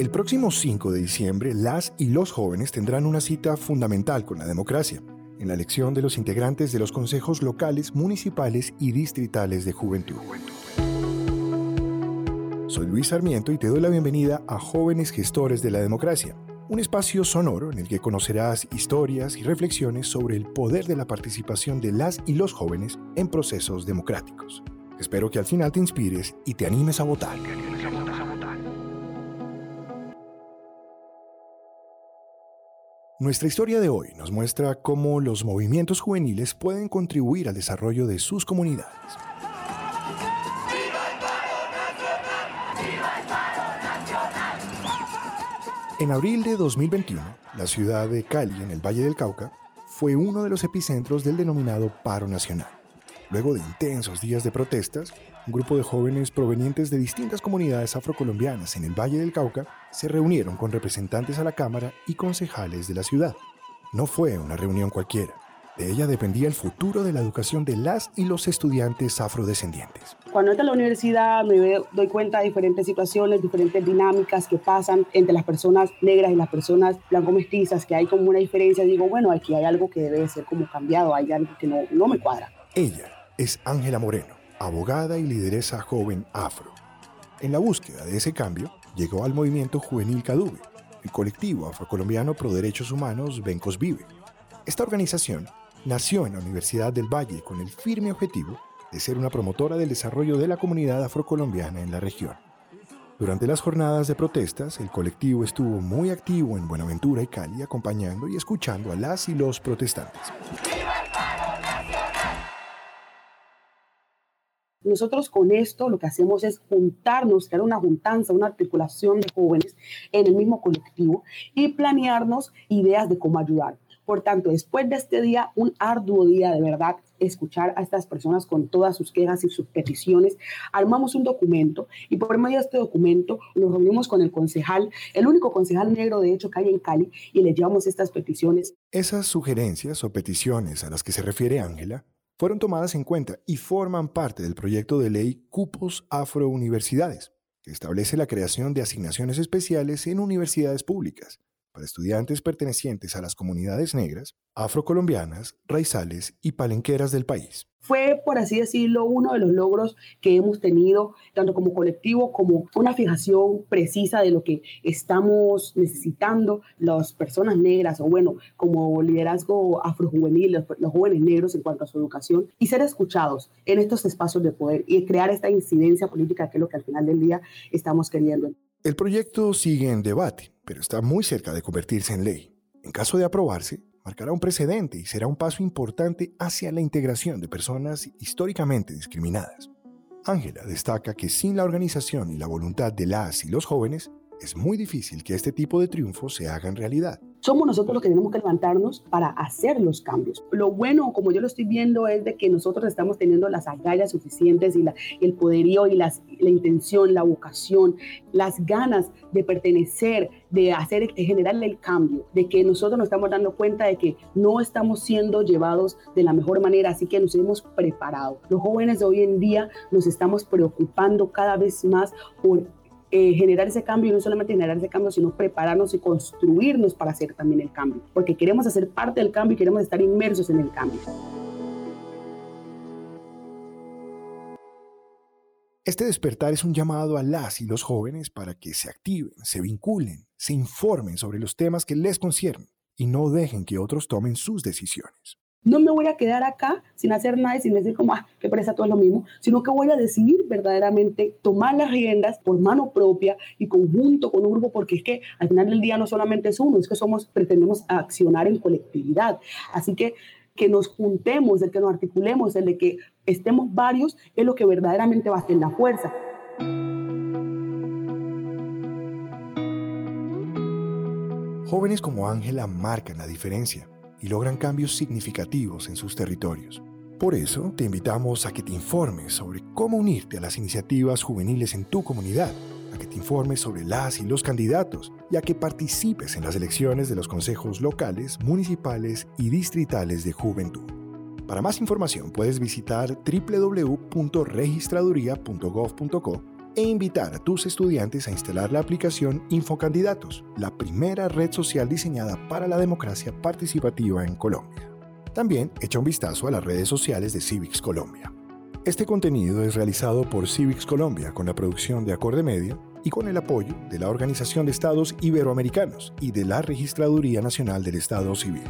El próximo 5 de diciembre, las y los jóvenes tendrán una cita fundamental con la democracia, en la elección de los integrantes de los consejos locales, municipales y distritales de juventud. Soy Luis Sarmiento y te doy la bienvenida a Jóvenes Gestores de la Democracia, un espacio sonoro en el que conocerás historias y reflexiones sobre el poder de la participación de las y los jóvenes en procesos democráticos. Espero que al final te inspires y te animes a votar. Nuestra historia de hoy nos muestra cómo los movimientos juveniles pueden contribuir al desarrollo de sus comunidades. En abril de 2021, la ciudad de Cali, en el Valle del Cauca, fue uno de los epicentros del denominado paro nacional. Luego de intensos días de protestas, un grupo de jóvenes provenientes de distintas comunidades afrocolombianas en el Valle del Cauca se reunieron con representantes a la Cámara y concejales de la ciudad. No fue una reunión cualquiera. De ella dependía el futuro de la educación de las y los estudiantes afrodescendientes. Cuando entro a la universidad me doy cuenta de diferentes situaciones, diferentes dinámicas que pasan entre las personas negras y las personas blanco-mestizas, que hay como una diferencia. Digo, bueno, aquí hay algo que debe ser como cambiado, hay algo que no, no me cuadra. Ella es Ángela Moreno, abogada y lideresa joven afro. En la búsqueda de ese cambio, llegó al movimiento juvenil Cadube, el colectivo afrocolombiano pro derechos humanos Bencos Vive. Esta organización nació en la Universidad del Valle con el firme objetivo de ser una promotora del desarrollo de la comunidad afrocolombiana en la región. Durante las jornadas de protestas, el colectivo estuvo muy activo en Buenaventura y Cali acompañando y escuchando a las y los protestantes. Nosotros con esto lo que hacemos es juntarnos, crear una juntanza, una articulación de jóvenes en el mismo colectivo y planearnos ideas de cómo ayudar. Por tanto, después de este día, un arduo día de verdad, escuchar a estas personas con todas sus quejas y sus peticiones, armamos un documento y por medio de este documento nos reunimos con el concejal, el único concejal negro de hecho que hay en Cali, y le llevamos estas peticiones. Esas sugerencias o peticiones a las que se refiere Ángela fueron tomadas en cuenta y forman parte del proyecto de ley Cupos Afrouniversidades, que establece la creación de asignaciones especiales en universidades públicas para estudiantes pertenecientes a las comunidades negras, afrocolombianas, raizales y palenqueras del país. Fue, por así decirlo, uno de los logros que hemos tenido, tanto como colectivo como una fijación precisa de lo que estamos necesitando las personas negras, o bueno, como liderazgo afrojuvenil, los, los jóvenes negros en cuanto a su educación, y ser escuchados en estos espacios de poder y crear esta incidencia política que es lo que al final del día estamos queriendo. El proyecto sigue en debate, pero está muy cerca de convertirse en ley. En caso de aprobarse, marcará un precedente y será un paso importante hacia la integración de personas históricamente discriminadas. Ángela destaca que sin la organización y la voluntad de las y los jóvenes, es muy difícil que este tipo de triunfos se hagan realidad. Somos nosotros los que tenemos que levantarnos para hacer los cambios. Lo bueno, como yo lo estoy viendo, es de que nosotros estamos teniendo las agallas suficientes y, el poderío y las, la intención, la vocación, las ganas de pertenecer, de hacer, de generar el cambio, de que nosotros nos estamos dando cuenta de que no estamos siendo llevados de la mejor manera, así que nos hemos preparado. Los jóvenes de hoy en día nos estamos preocupando cada vez más por eh, generar ese cambio y no solamente generar ese cambio, sino prepararnos y construirnos para hacer también el cambio, porque queremos hacer parte del cambio y queremos estar inmersos en el cambio. Este despertar es un llamado a las y los jóvenes para que se activen, se vinculen, se informen sobre los temas que les conciernen y no dejen que otros tomen sus decisiones. No me voy a quedar acá sin hacer nada y sin decir como, ah, que presa todo es lo mismo, sino que voy a decidir verdaderamente tomar las riendas por mano propia y conjunto con un grupo, porque es que al final del día no solamente es uno, es que somos, pretendemos accionar en colectividad. Así que que nos juntemos, el que nos articulemos, el de que estemos varios, es lo que verdaderamente va a hacer la fuerza. Jóvenes como Ángela marcan la diferencia y logran cambios significativos en sus territorios. Por eso, te invitamos a que te informes sobre cómo unirte a las iniciativas juveniles en tu comunidad, a que te informes sobre las y los candidatos y a que participes en las elecciones de los consejos locales, municipales y distritales de juventud. Para más información puedes visitar www.registraduría.gov.co e invitar a tus estudiantes a instalar la aplicación Infocandidatos, la primera red social diseñada para la democracia participativa en Colombia. También echa un vistazo a las redes sociales de Civics Colombia. Este contenido es realizado por Civics Colombia con la producción de Acorde Media y con el apoyo de la Organización de Estados Iberoamericanos y de la Registraduría Nacional del Estado Civil.